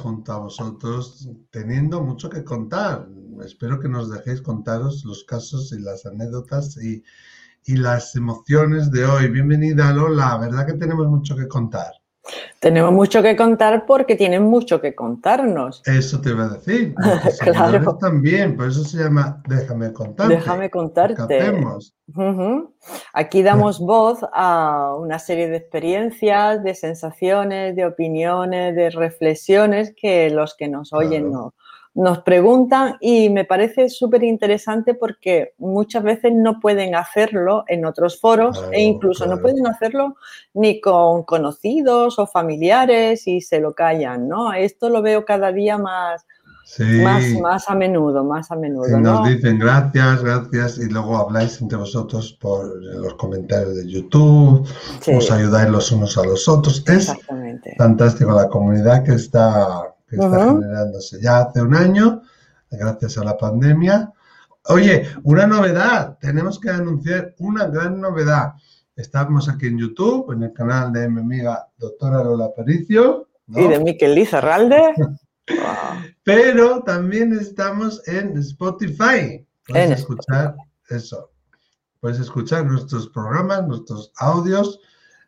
junto a vosotros, teniendo mucho que contar. Espero que nos dejéis contaros los casos y las anécdotas y, y las emociones de hoy. Bienvenida Lola, ¿verdad que tenemos mucho que contar? Tenemos mucho que contar porque tienen mucho que contarnos. Eso te iba a decir. claro. También, por eso se llama Déjame contarte. Déjame contarte. Aquí damos voz a una serie de experiencias, de sensaciones, de opiniones, de reflexiones que los que nos oyen no, nos preguntan y me parece súper interesante porque muchas veces no pueden hacerlo en otros foros e incluso no pueden hacerlo ni con conocidos o familiares y se lo callan, ¿no? Esto lo veo cada día más, más, más a menudo, más a menudo. Y nos dicen gracias, gracias y luego habláis entre vosotros por los comentarios de YouTube, os ayudáis los unos a los otros. Es fantástico la comunidad que está que está generándose ya hace un año, gracias a la pandemia. Oye, una novedad, tenemos que anunciar una gran novedad. Estamos aquí en YouTube, en el canal de mi amiga doctora Lola Pericio. Y de Miquel Lizarralde. Pero también estamos en Spotify. Puedes escuchar eso. Puedes escuchar nuestros programas, nuestros audios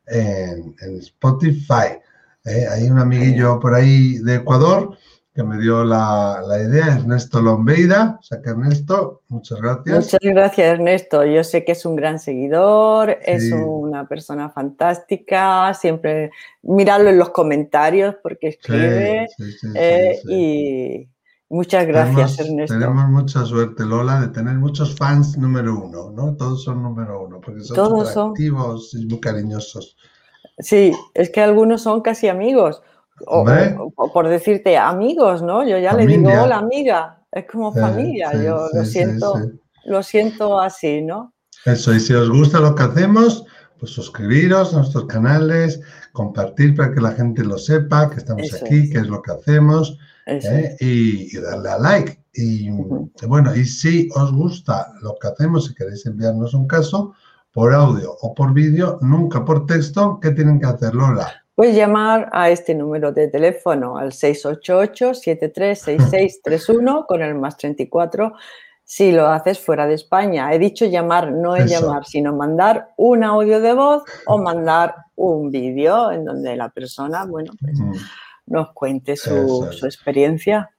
en Spotify. ¿Eh? hay un amiguillo por ahí de Ecuador que me dio la, idea, Ernesto Lombeida. O sea que Ernesto, muchas gracias. Muchas gracias, Ernesto. Yo sé que es un gran seguidor, es una persona fantástica. Siempre mirarlo en los comentarios porque escribe. Eh, y muchas gracias, Ernesto. Tenemos mucha suerte, Lola, de tener muchos fans número uno, ¿no? Todos son número uno porque son Todos activos y muy cariñosos. Sí, es que algunos son casi amigos. O, por decirte amigos, ¿no? Yo ya le digo, hola amiga, es como familia, yo lo siento, lo siento así, ¿no? Eso, y si os gusta lo que hacemos, pues suscribiros a nuestros canales, compartir para que la gente lo sepa, que estamos aquí, qué es lo que hacemos, ¿eh? y, darle a like. Y bueno, y si os gusta lo que hacemos, si queréis enviarnos un caso, por audio o por vídeo, nunca por texto, ¿qué tienen que hacer, Lola? Pues llamar a este número de teléfono al 688-736631 con el más 34 si lo haces fuera de España. He dicho llamar, no es llamar, sino mandar un audio de voz o mandar un vídeo en donde la persona, bueno, pues nos cuente su, experiencia.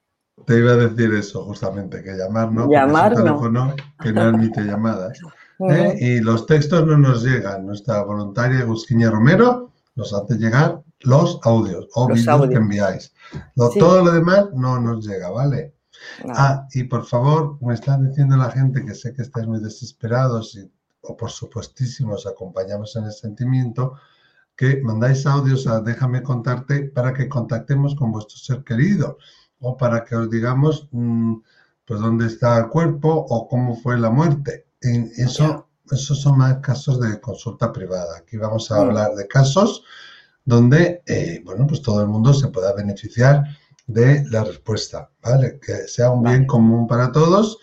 Te iba a decir eso, justamente, que llamar no, llamar, es un teléfono que no admite llamadas. ¿Eh? y los textos no nos llegan. Nuestra voluntaria Gusquiña Romero nos hace llegar los audios o vídeos que enviáis. Todo lo demás no nos llega, ¿vale? Ah, y por favor, me están diciendo la gente que sé que estáis muy desesperados y, o por supuestísimo, os acompañamos en el sentimiento, que mandáis audios a Déjame contarte para que contactemos con vuestro ser querido o para que os digamos mm, pues dónde está el cuerpo o cómo fue la muerte eso, esos son más casos de consulta privada. Aquí vamos a mm. hablar de casos donde, eh, bueno, pues todo el mundo se pueda beneficiar de la respuesta, ¿vale? Que sea un bien común para todos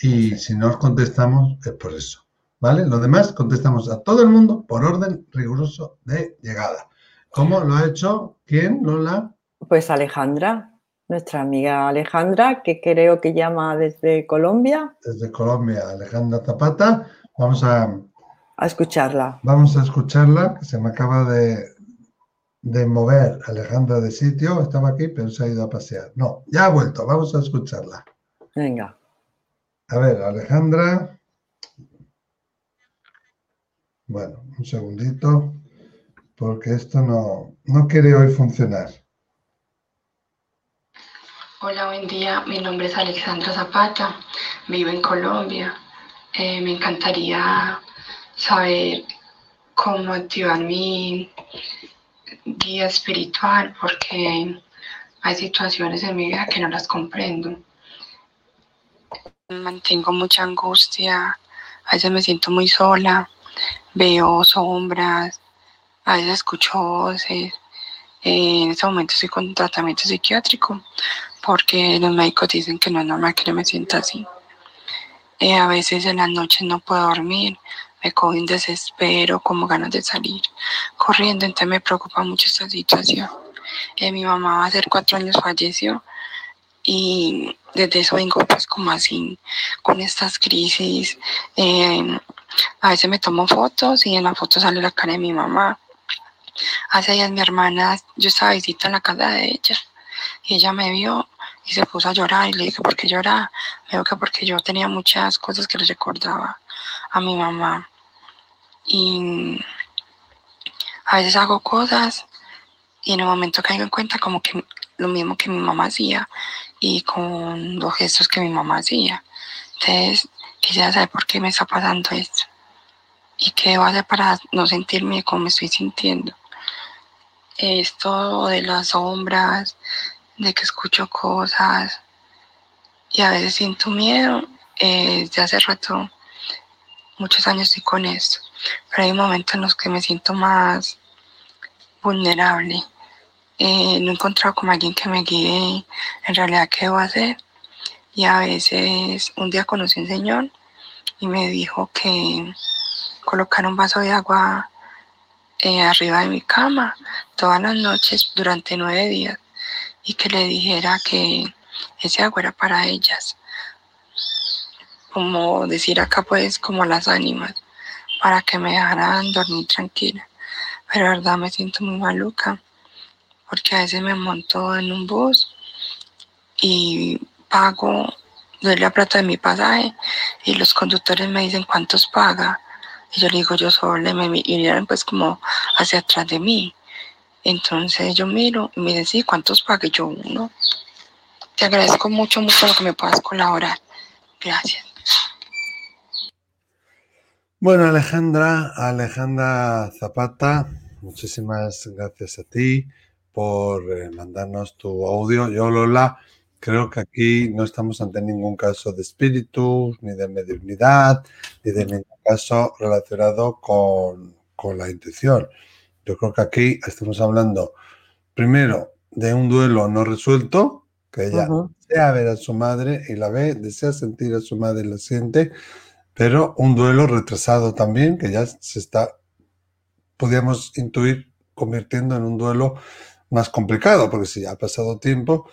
y si no os contestamos es por eso, ¿vale? Lo demás contestamos a todo el mundo por orden riguroso de llegada. ¿Cómo lo ha hecho? ¿Quién? ¿Lola? Pues Alejandra nuestra amiga Alejandra, que creo que llama desde Colombia. Desde Colombia, Alejandra Zapata. Vamos a, a escucharla. Vamos a escucharla, que se me acaba de, de mover Alejandra de sitio. Estaba aquí, pero se ha ido a pasear. No, ya ha vuelto. Vamos a escucharla. Venga. A ver, Alejandra. Bueno, un segundito, porque esto no, no quiere hoy funcionar. Hola, buen día. Mi nombre es Alexandra Zapata. Vivo en Colombia. Eh, me encantaría saber cómo activar mi guía espiritual porque hay situaciones en mi vida que no las comprendo. Mantengo mucha angustia, a veces me siento muy sola, veo sombras, a veces escucho voces. en este momento estoy con tratamiento psiquiátrico porque los médicos dicen que no es normal que yo me sienta así. Eh, a veces en las noches no puedo dormir, me cojo un desespero, como ganas de salir corriendo, entonces me preocupa mucho esta situación. Eh, mi mamá hace cuatro años falleció y desde eso vengo pues como así con estas crisis. Eh, a veces me tomo fotos y en la foto sale la cara de mi mamá. Hace días mi hermana, yo estaba visita en la casa de ella y ella me vio y se puso a llorar y le dije, ¿por qué lloraba? Me dijo que porque yo tenía muchas cosas que le recordaba a mi mamá. Y a veces hago cosas y en un momento caigo en cuenta como que lo mismo que mi mamá hacía y con los gestos que mi mamá hacía. Entonces, quisiera saber por qué me está pasando esto y qué debo hacer para no sentirme como me estoy sintiendo. Esto de las sombras, de que escucho cosas y a veces siento miedo. Eh, desde hace rato, muchos años estoy con esto, pero hay momentos en los que me siento más vulnerable. Eh, no he encontrado como alguien que me guíe en realidad qué debo hacer. Y a veces un día conocí un señor y me dijo que colocar un vaso de agua eh, arriba de mi cama todas las noches durante nueve días y que le dijera que ese agua era para ellas. Como decir acá pues como las ánimas, para que me dejaran dormir tranquila. Pero la verdad me siento muy maluca, porque a veces me monto en un bus y pago, doy la plata de mi pasaje y los conductores me dicen cuántos paga. Y yo le digo yo solo, me miran pues como hacia atrás de mí. Entonces yo miro y me dicen, sí, ¿cuántos pagué yo? Uno. Te agradezco mucho, mucho lo que me puedas colaborar. Gracias. Bueno, Alejandra, Alejandra Zapata, muchísimas gracias a ti por eh, mandarnos tu audio. Yo, Lola, creo que aquí no estamos ante ningún caso de espíritu, ni de mediunidad, ni de ningún caso relacionado con, con la intuición. Yo creo que aquí estamos hablando primero de un duelo no resuelto, que ella desea ver a su madre y la ve, desea sentir a su madre y la siente, pero un duelo retrasado también, que ya se está, podríamos intuir, convirtiendo en un duelo más complicado, porque si ya ha pasado tiempo,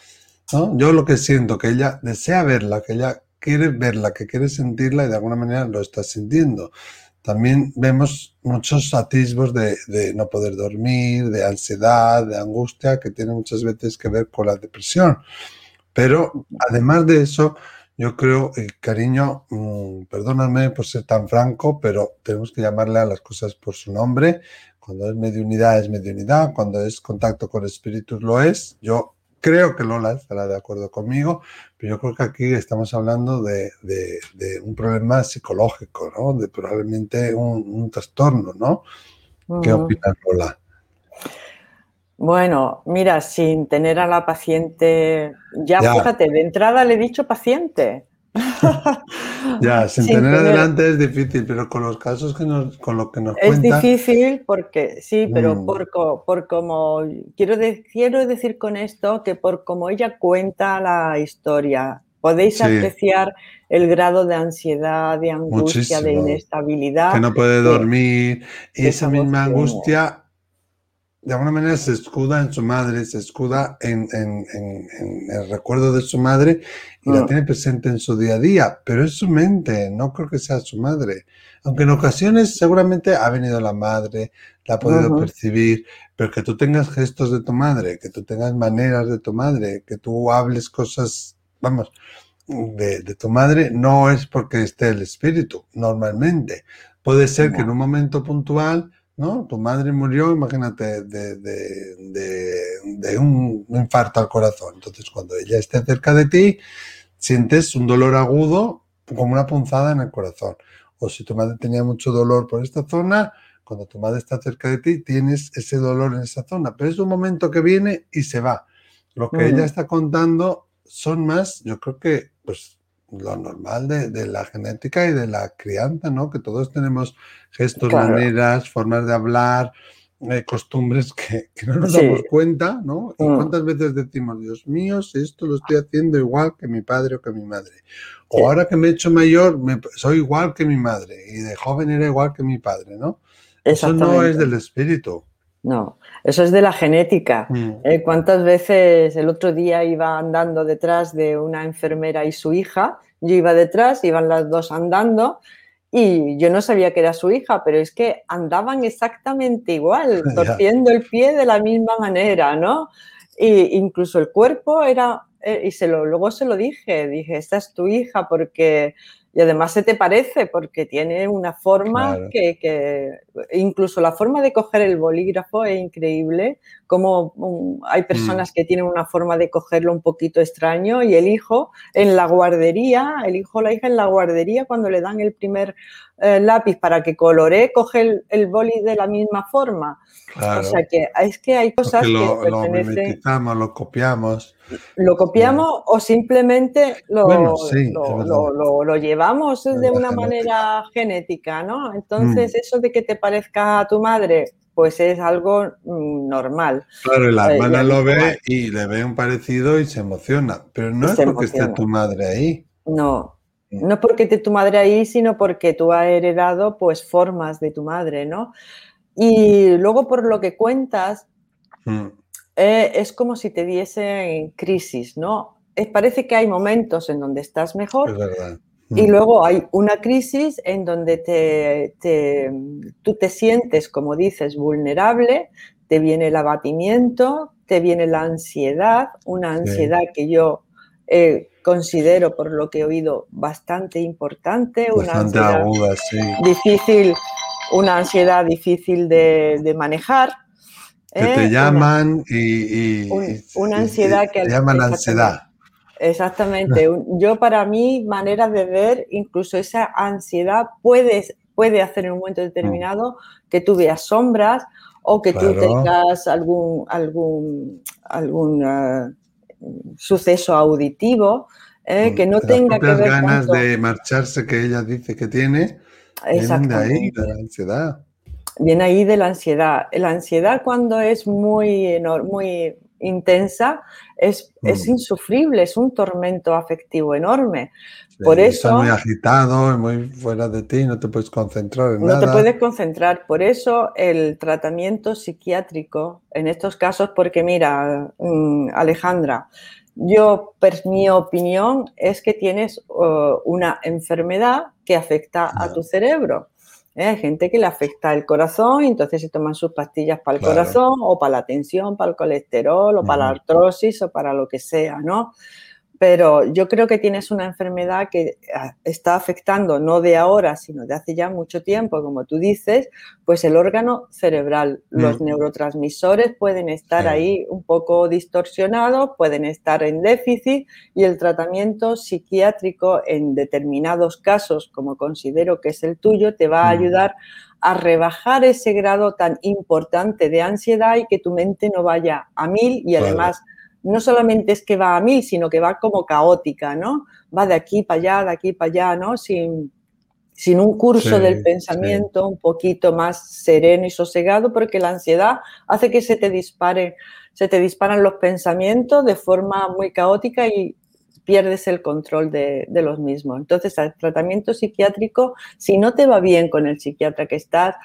¿no? yo lo que siento, que ella desea verla, que ella quiere verla, que quiere sentirla y de alguna manera lo está sintiendo. También vemos muchos atisbos de, no poder dormir, de ansiedad, de angustia, que tiene muchas veces que ver con la depresión. Pero además de eso, yo creo, eh, cariño, mm, perdóname por ser tan franco, pero tenemos que llamarle a las cosas por su nombre. Cuando es mediunidad es mediunidad, cuando es contacto con espíritus lo es. Yo creo que Lola estará de acuerdo conmigo, pero yo creo que aquí estamos hablando de, un problema psicológico, ¿no? De probablemente un, trastorno, ¿no? ¿Qué opinas, Lola? Bueno, mira, sin tener a la paciente, ya, fíjate, de entrada le he dicho paciente. ya, sin, tener, adelante es difícil, pero con los casos que nos, con lo que nos es difícil porque, sí, pero mm. por, por como, quiero, quiero decir con esto que por como ella cuenta la historia, podéis apreciar el grado de ansiedad, de angustia, de inestabilidad. Que no puede dormir. Y esa misma angustia de alguna manera se escuda en su madre, se escuda en, el recuerdo de su madre y la mm. tiene presente en su día a día, pero es su mente, no creo que sea su madre. Aunque en ocasiones seguramente ha venido la madre, la ha podido percibir, pero que tú tengas gestos de tu madre, que tú tengas maneras de tu madre, que tú hables cosas, vamos, de, de tu madre, no es porque esté el espíritu, normalmente. Puede ser que en un momento puntual ¿no? Tu madre murió, imagínate, de, un infarto al corazón. Entonces, cuando ella esté cerca de ti, sientes un dolor agudo como una punzada en el corazón. O si tu madre tenía mucho dolor por esta zona, cuando tu madre está cerca de ti, tienes ese dolor en esa zona. Pero es un momento que viene y se va. Lo que ella está contando son más, yo creo que, pues, lo normal de, la genética y de la crianza, ¿no? Que todos tenemos gestos, maneras, formas de hablar, eh, costumbres que, no nos damos cuenta, ¿no? ¿Y mm. cuántas veces decimos, Dios mío, si esto lo estoy haciendo igual que mi padre o que mi madre? O ahora que me he hecho mayor, soy igual que mi madre y de joven era igual que mi padre, ¿no? Eso no es del espíritu. No, eso es de la genética. Mm. Eh, ¿Cuántas veces el otro día iba andando detrás de una enfermera y su hija? Yo iba detrás, iban las dos andando y yo no sabía que era su hija, pero es que andaban exactamente igual, torciendo el pie de la misma manera, ¿no? E incluso el cuerpo era, eh, y se lo, luego se lo dije, dije, esta es tu hija porque y además se te parece porque tiene una forma que, incluso la forma de coger el bolígrafo es increíble, como mm, hay mm. personas que tienen una forma de cogerlo un poquito extraño y el hijo en la guardería, el hijo o la hija en la guardería cuando le dan el primer eh, lápiz para que colore, coge el, el boli de la misma forma. O sea que es que hay cosas lo, que lo mimetizamos, lo copiamos. Lo copiamos o simplemente lo, lo, llevamos de una manera genética, ¿no? Entonces, mm. eso de que te parezca a tu madre, pues es algo mm, normal. Claro, la eh, hermana lo ve y le ve un parecido y se emociona, pero no es porque esté tu madre ahí. No, mm. no es porque esté tu madre ahí, sino porque tú has heredado pues formas de tu madre, ¿no? Y luego por lo que cuentas, eh, es como si te diese crisis, ¿no? parece que hay momentos en donde estás mejor y hmm. luego hay una crisis en donde te, tú te sientes, como dices, vulnerable, te viene el abatimiento, te viene la ansiedad, una ansiedad que yo eh, considero, por lo que he oído, bastante importante, una ansiedad difícil una ansiedad difícil de, manejar. Que te ¿eh? llaman y, una ansiedad que... Te llaman ansiedad. Exactamente. Yo para mí, manera de ver, incluso esa ansiedad puede, puede hacer en un momento determinado que tú veas sombras o que tú tengas algún, algún, algún eh, suceso auditivo eh, que no tenga que ver ganas de marcharse que ella dice que tiene Viene ahí de la ansiedad. Viene ahí de la ansiedad. La ansiedad cuando es muy, muy intensa es, es mm. insufrible, es un tormento afectivo enorme. Por eso... Muy agitado, muy fuera de ti, no te puedes concentrar en nada. No te puedes concentrar. Por eso el tratamiento psiquiátrico, en estos casos, porque mira, mm, Alejandra, yo, mi opinión es que tienes uh, una enfermedad que afecta a tu cerebro. ¿Eh? Gente que le afecta el corazón y entonces se toman sus pastillas para el corazón o para la tensión, para el colesterol o para la artrosis o para lo que sea, ¿no? Pero yo creo que tienes una enfermedad que ah, está afectando no de ahora, sino de hace ya mucho tiempo, como tú dices, pues el órgano cerebral. Los mm. neurotransmisores pueden estar ahí un poco distorsionados, pueden estar en déficit y el tratamiento psiquiátrico en determinados casos, como considero que es el tuyo, te va a mm. ayudar a rebajar ese grado tan importante de ansiedad y que tu mente no vaya a mil y además no solamente es que va a mí, sino que va como caótica, ¿no? Va de aquí para allá, de aquí para allá, ¿no? Sin, sin un curso del pensamiento un poquito más sereno y sosegado, porque la ansiedad hace que se te dispare, se te disparan los pensamientos de forma muy caótica y pierdes el control de, de los mismos. Entonces, al tratamiento psiquiátrico, si no te va bien con el psiquiatra que estás,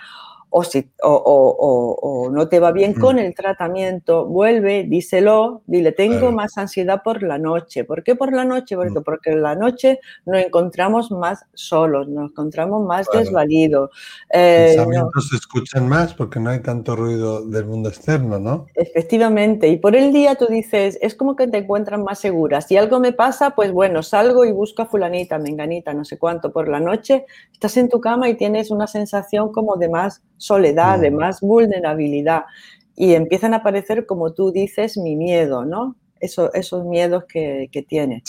o, si, o, no te va bien con el tratamiento, vuelve, díselo, dile, tengo más ansiedad por la noche. ¿Por qué por la noche? Porque, porque en la noche nos encontramos más solos, nos encontramos más desvalidos. Eh, Pensamientos se escuchan más porque no hay tanto ruido del mundo externo, ¿no? Efectivamente. Y por el día tú dices, es como que te encuentras más segura. Si algo me pasa, pues bueno, salgo y busco a fulanita, menganita, no sé cuánto. Por la noche estás en tu cama y tienes una sensación como de más soledad, de más vulnerabilidad. Y empiezan a aparecer, como tú dices, mi miedo, ¿no? Eso, esos miedos que, que tienes.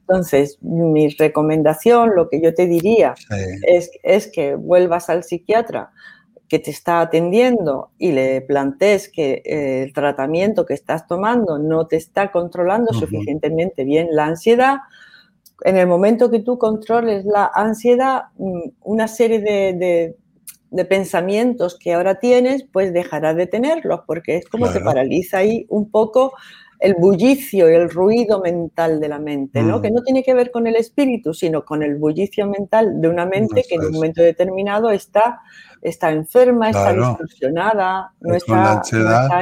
Entonces, mi recomendación, lo que yo te diría, es, es que vuelvas al psiquiatra que te está atendiendo y le plantees que eh, el tratamiento que estás tomando no te está controlando suficientemente bien la ansiedad, en el momento que tú controles la ansiedad, mm, una serie de, de pensamientos que ahora tienes, pues dejará de tenerlos, porque es como que paraliza ahí un poco el bullicio y el ruido mental de la mente, ¿no? Que mm. no tiene que ver con el espíritu, sino con el bullicio mental de una mente que en un momento determinado está, está enferma, está distorsionada, no está,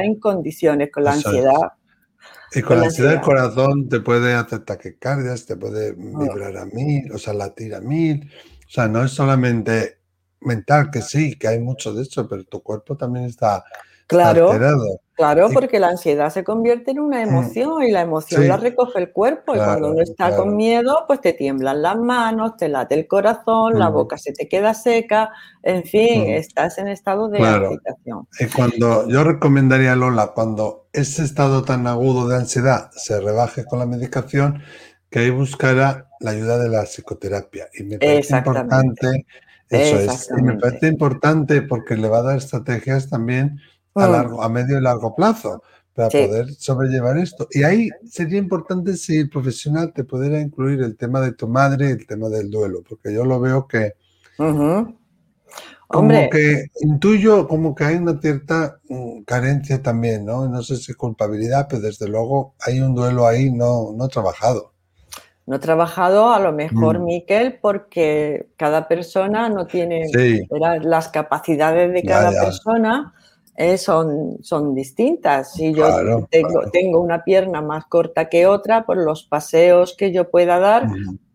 en condiciones con la ansiedad. Y con, la ansiedad del corazón te puede hacer taquicardias, te puede mm. vibrar a mil, o sea, latir a mil. O sea, no es solamente mental, que sí, que hay mucho de eso, pero tu cuerpo también está claro, Claro, porque la ansiedad se convierte en una mm. emoción y la emoción la recoge el cuerpo y cuando uno está con miedo, pues te tiemblan las manos, te late el corazón, la mm. boca se te queda seca, en fin, estás en estado de agitación. Y cuando yo recomendaría a Lola, cuando ese estado tan agudo de ansiedad se rebaje con la medicación, que ahí buscara la ayuda de la psicoterapia. Y me parece importante eso es. Y me parece importante porque le va a dar estrategias también a, mm. largo, a medio y largo plazo para poder sobrellevar esto. Y ahí sería importante si el profesional te pudiera incluir el tema de tu madre y el tema del duelo, porque yo lo veo que como que intuyo como que hay una cierta mm, carencia también, ¿no? No sé si culpabilidad, pero desde luego hay un duelo ahí no, no trabajado. No he trabajado a lo mejor, mm. Miquel, porque cada persona no tiene las capacidades de cada persona. Eh, son, son distintas. Si yo tengo, tengo, una pierna más corta que otra, por los paseos que yo pueda dar,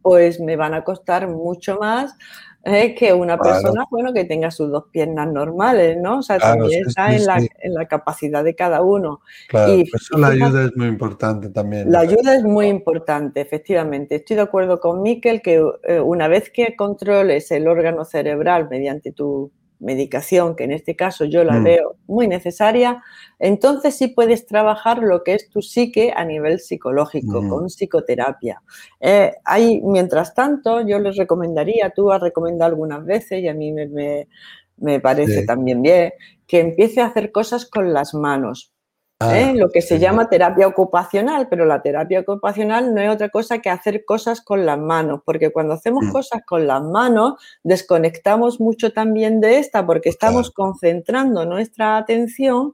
pues me van a costar mucho más es que una persona, bueno, que tenga sus dos piernas normales, ¿no? O sea, también está en, la, en, la, capacidad de cada uno. Claro, y, eso la ayuda es muy importante también. La ayuda es muy importante, efectivamente. Estoy de acuerdo con Miquel que eh, una vez que controles el órgano cerebral mediante tu medicación, que en este caso yo la mm. veo muy necesaria, entonces sí puedes trabajar lo que es tu psique a nivel psicológico, mm. con psicoterapia. Eh, hay, mientras tanto, yo les recomendaría, tú has recomendado algunas veces y a mí me, parece también bien, que empiece a hacer cosas con las manos. ¿Eh? Ah, lo que se llama terapia ocupacional, pero la terapia ocupacional no es otra cosa que hacer cosas con las manos, porque cuando hacemos mm. cosas con las manos desconectamos mucho también de esta, porque estamos concentrando nuestra atención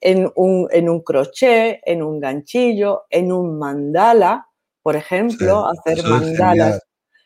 en un, en un, crochet, en un ganchillo, en un mandala, por ejemplo, hacer mandalas.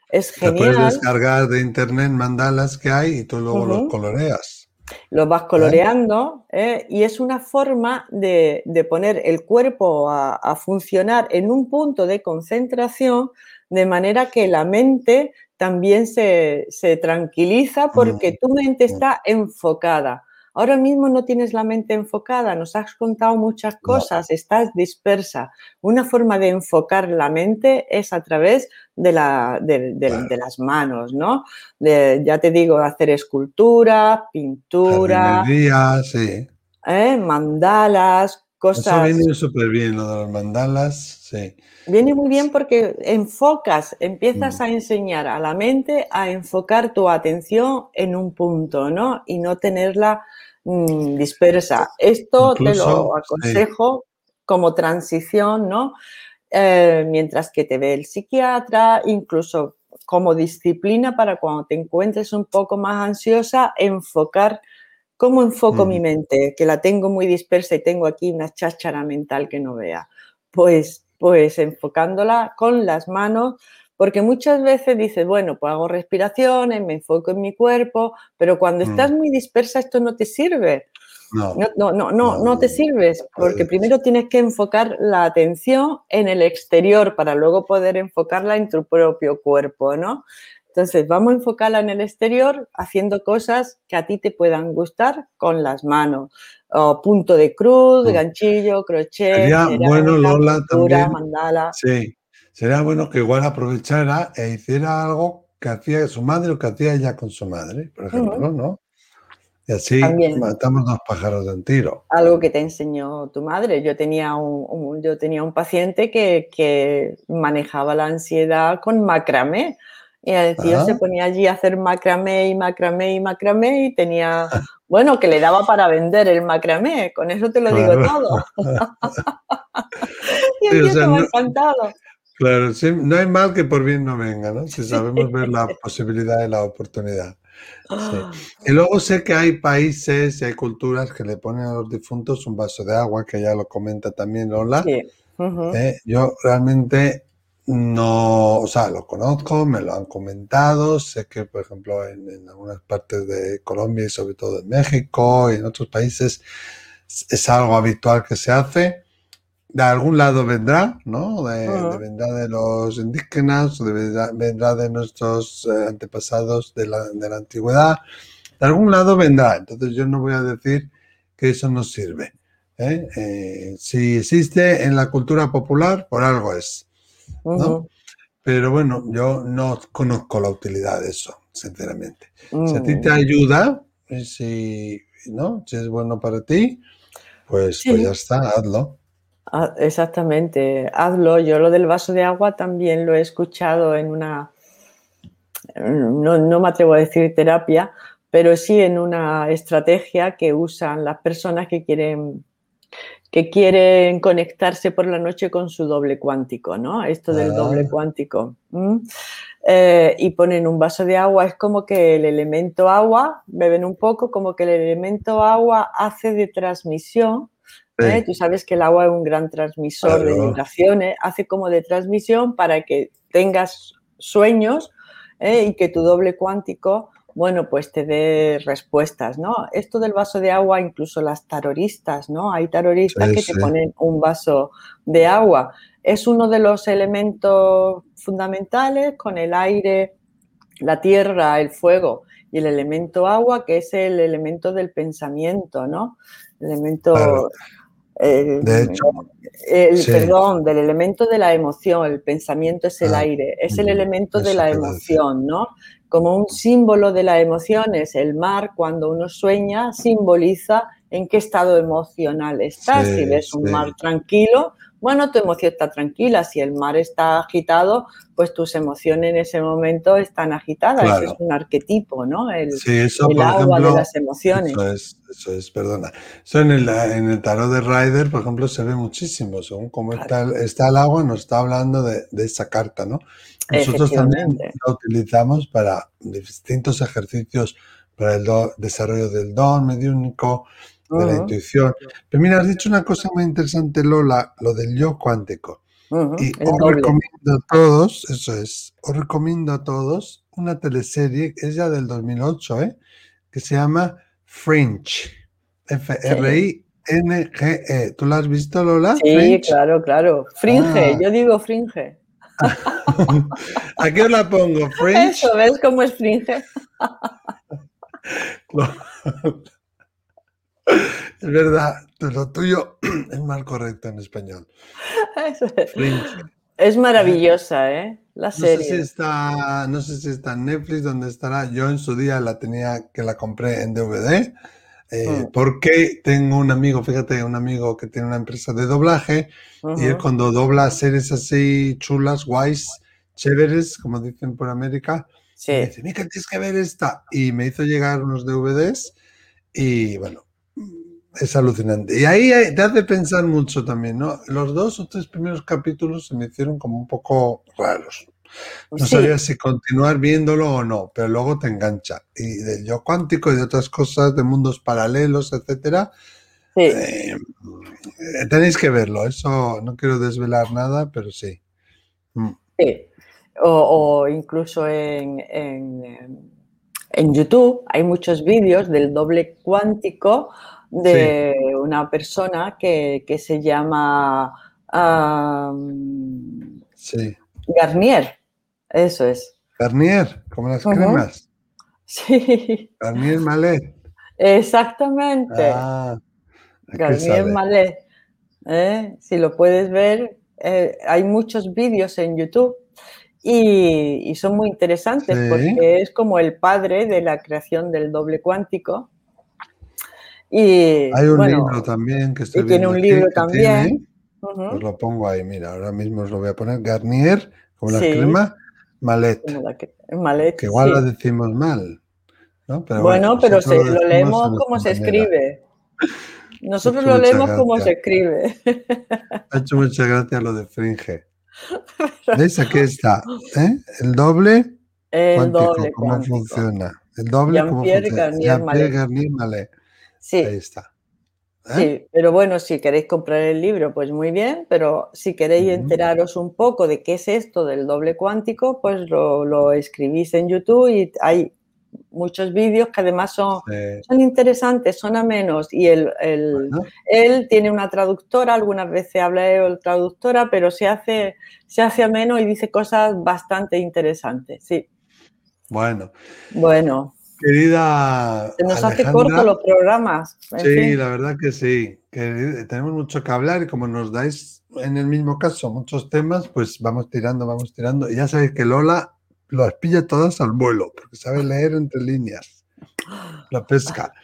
Es genial. puedes descargar de internet mandalas que hay y tú luego los coloreas. Lo vas coloreando ¿eh? y es una forma de, poner el cuerpo a, funcionar en un punto de concentración de manera que la mente también se, se tranquiliza porque tu mente está enfocada. Ahora mismo no tienes la mente enfocada, nos has contado muchas cosas, estás dispersa. Una forma de enfocar la mente es a través de, la, de, las manos, ¿no? ya te digo, hacer escultura, pintura. sí. ¿eh? Mandalas, cosas. Eso viene súper bien, lo de los mandalas, sí. Viene muy bien porque enfocas, empiezas mm. a enseñar a la mente a enfocar tu atención en un punto, ¿no? Y no tenerla Mm, dispersa. Esto te lo aconsejo como transición, ¿no? Eh, mientras que te ve el psiquiatra, incluso como disciplina para cuando te encuentres un poco más ansiosa, enfocar cómo enfoco mi mente, que la tengo muy dispersa y tengo aquí una cháchara mental que no vea. Pues, pues enfocándola con las manos porque muchas veces dices, bueno, pues hago respiraciones, me enfoco en mi cuerpo, pero cuando mm. estás muy dispersa esto no te sirve. No, no, no, no, no, te sirves, porque primero tienes que enfocar la atención en el exterior para luego poder enfocarla en tu propio cuerpo, ¿no? Entonces, vamos a enfocarla en el exterior haciendo cosas que a ti te puedan gustar con las manos. O punto de cruz, mm. ganchillo, crochet, Sería bueno, Lola, también, mandala. Sí, Sería bueno que igual aprovechara e hiciera algo que hacía su madre o que hacía ella con su madre, por ejemplo, ¿no? Y así matamos dos pájaros de un tiro. Algo que te enseñó tu madre. Yo tenía un, yo tenía un paciente que, manejaba la ansiedad con macramé. Y el tío se ponía allí a hacer macramé y macramé y macramé y tenía, bueno, que le daba para vender el macramé. Con eso te lo digo todo. y el tío me ha encantado. Claro, sí, no hay mal que por bien no venga, ¿no? Si sabemos ver la posibilidad y la oportunidad. Ah. Y luego sé que hay países y hay culturas que le ponen a los difuntos un vaso de agua, que ya lo comenta también Lola, ¿eh? Yo realmente no, o sea, lo conozco, me lo han comentado, sé que, por ejemplo, en, algunas partes de Colombia y sobre todo en México y en otros países es algo habitual que se hace. De algún lado vendrá, ¿no? De, vendrá de los indígenas, de, vendrá de nuestros eh, antepasados de la, de la antigüedad. De algún lado vendrá. Entonces yo no voy a decir que eso no sirve. ¿eh? Eh, si existe en la cultura popular, por algo es. Pero bueno, yo no conozco la utilidad de eso, sinceramente. Si a ti te mm. ayuda, si, ¿no? si es bueno para ti, pues, pues ya está, hazlo. Ah, exactamente, hazlo. Yo lo del vaso de agua también lo he escuchado en una, no, no, me atrevo a decir terapia, pero sí en una estrategia que usan las personas que quieren que quieren conectarse por la noche con su doble cuántico, ¿no? Esto del doble ah. cuántico. Eh, y ponen un vaso de agua, es como que el elemento agua, beben un poco, como que el elemento agua hace de transmisión. ¿eh? Tú sabes que el agua es un gran transmisor de vibraciones, hace como de transmisión para que tengas sueños ¿eh? y que tu doble cuántico bueno, pues te dé respuestas, ¿no? Esto del vaso de agua, incluso las taroristas, ¿no? Hay taroristas que te ponen un vaso de agua. Es uno de los elementos fundamentales con el aire, la tierra, el fuego y el elemento agua, que es el elemento del pensamiento, ¿no? El elemento... de hecho, el, perdón, del elemento de la emoción, el pensamiento es el ah, aire, es el elemento de la emoción, ¿no? como un símbolo de las emociones. El mar, cuando uno sueña, simboliza en qué estado emocional estás. si ves un mar tranquilo, bueno, tu emoción está tranquila. Si el mar está agitado, pues tus emociones en ese momento están agitadas. es un arquetipo, ¿no? El, agua de las emociones. Eso es, eso es perdona. Eso en el, en el tarot de Rider, por ejemplo, se ve muchísimo. Según cómo está, está, el agua, nos está hablando de, de esa carta, ¿no? Nosotros también la utilizamos para distintos ejercicios para el desarrollo del don mediúnico, de la intuición. Pero mira, has dicho una cosa muy interesante, Lola, lo del yo cuántico. Y os recomiendo a todos, eso es, os recomiendo a todos una teleserie, es ya del 2008, ¿eh? que se llama Fringe. F-R-I-N-G-E. ¿Tú la has visto, Lola? Sí, claro, claro. Fringe, ah. yo digo fringe. ¿A qué os la pongo? ¿Fringe? Eso, ¿ves cómo es fringe? Es verdad, lo tuyo es mal correcto en español. Es maravillosa, ¿eh? La serie. No sé, si está, no sé si está en Netflix, donde estará. Yo en su día la tenía, que la compré en DVD, eh, mm. porque tengo un amigo, fíjate, un amigo que tiene una empresa de doblaje, y él cuando dobla series así chulas, guays, chéveres, como dicen por América, me dice, mira, tienes que ver esta. Y me hizo llegar unos DVDs, y bueno, es alucinante. Y ahí te hace pensar mucho también, ¿no? Los dos o tres primeros capítulos se me hicieron como un poco raros. No sabía si continuar viéndolo o no, pero luego te engancha. Y del yo cuántico y de otras cosas, de mundos paralelos, etcétera. Eh, tenéis que verlo. Eso no quiero desvelar nada, pero sí. Mm. Sí. O, incluso en, en YouTube hay muchos vídeos del doble cuántico de una persona que, se llama Garnier. Eso es. Garnier, como las cremas. Sí. Garnier Malet. Exactamente. Ah, Garnier Malet. ¿eh? Si lo puedes ver, eh, hay muchos vídeos en YouTube y, son muy interesantes porque es como el padre de la creación del doble cuántico y, Hay un libro también que estoy y tiene un libro también. Os lo pongo ahí, mira, ahora mismo os lo voy a poner. Garnier, como la crema, Malet. que igual lo decimos mal. bueno, pero se, lo leemos como se escribe. Nosotros lo leemos como se escribe. Ha hecho muchas gracias lo de fringe. ¿Veis? Aquí está. ¿eh? El doble. El doble. ¿Cómo funciona? El doble. ¿cómo funciona? Garnier, Malet. Garnier Malet. Ahí está. Sí, pero bueno, si queréis comprar el libro, pues muy bien, pero si queréis enteraros un poco de qué es esto del doble cuántico, pues lo, escribís en YouTube y hay muchos vídeos que además son, son interesantes, son a menos y él, él tiene una traductora, algunas veces habla el traductora, pero se hace, se hace ameno y dice cosas bastante interesantes, sí. Bueno. Bueno. Querida. Se nos hace corto los programas. Sí, la verdad que sí. Que tenemos mucho que hablar y como nos dais en el mismo caso muchos temas, pues vamos tirando, vamos tirando. Y ya sabéis que Lola las pilla todas al vuelo, porque sabe leer entre líneas. La pesca.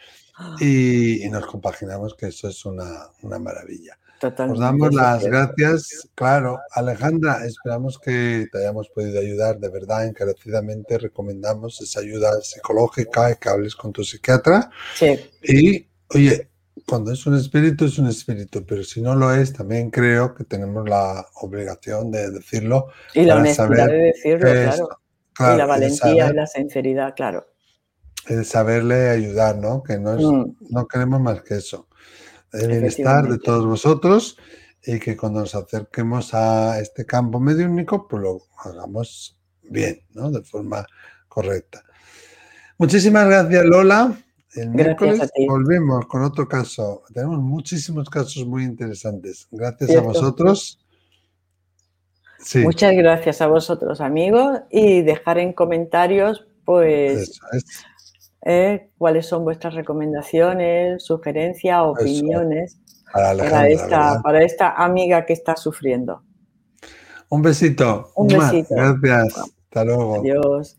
Y, nos compaginamos, que eso es una, una maravilla. Os damos las gracias. Claro, Alejandra, esperamos que te hayamos podido ayudar de verdad, encarecidamente. Recomendamos esa ayuda psicológica y que hables con tu psiquiatra. Sí. Y, oye, cuando es un espíritu, es un espíritu, pero si no lo es, también creo que tenemos la obligación de decirlo. Y la honestidad de decirlo, claro. Y la valentía y la sinceridad, claro. El saberle ayudar, ¿no? Que no, es, mm. no queremos más que eso el bienestar de todos vosotros y que cuando nos acerquemos a este campo único pues lo hagamos bien, ¿no? De forma correcta. Muchísimas gracias, Lola. El miércoles volvemos con otro caso. Tenemos muchísimos casos muy interesantes. Gracias a vosotros. Muchas gracias a vosotros, amigos, y dejar en comentarios, pues, ¿eh? cuáles son vuestras recomendaciones, sugerencias, opiniones para, esta, para esta amiga que está sufriendo. Un besito. Un besito. Gracias. Hasta luego. Adiós.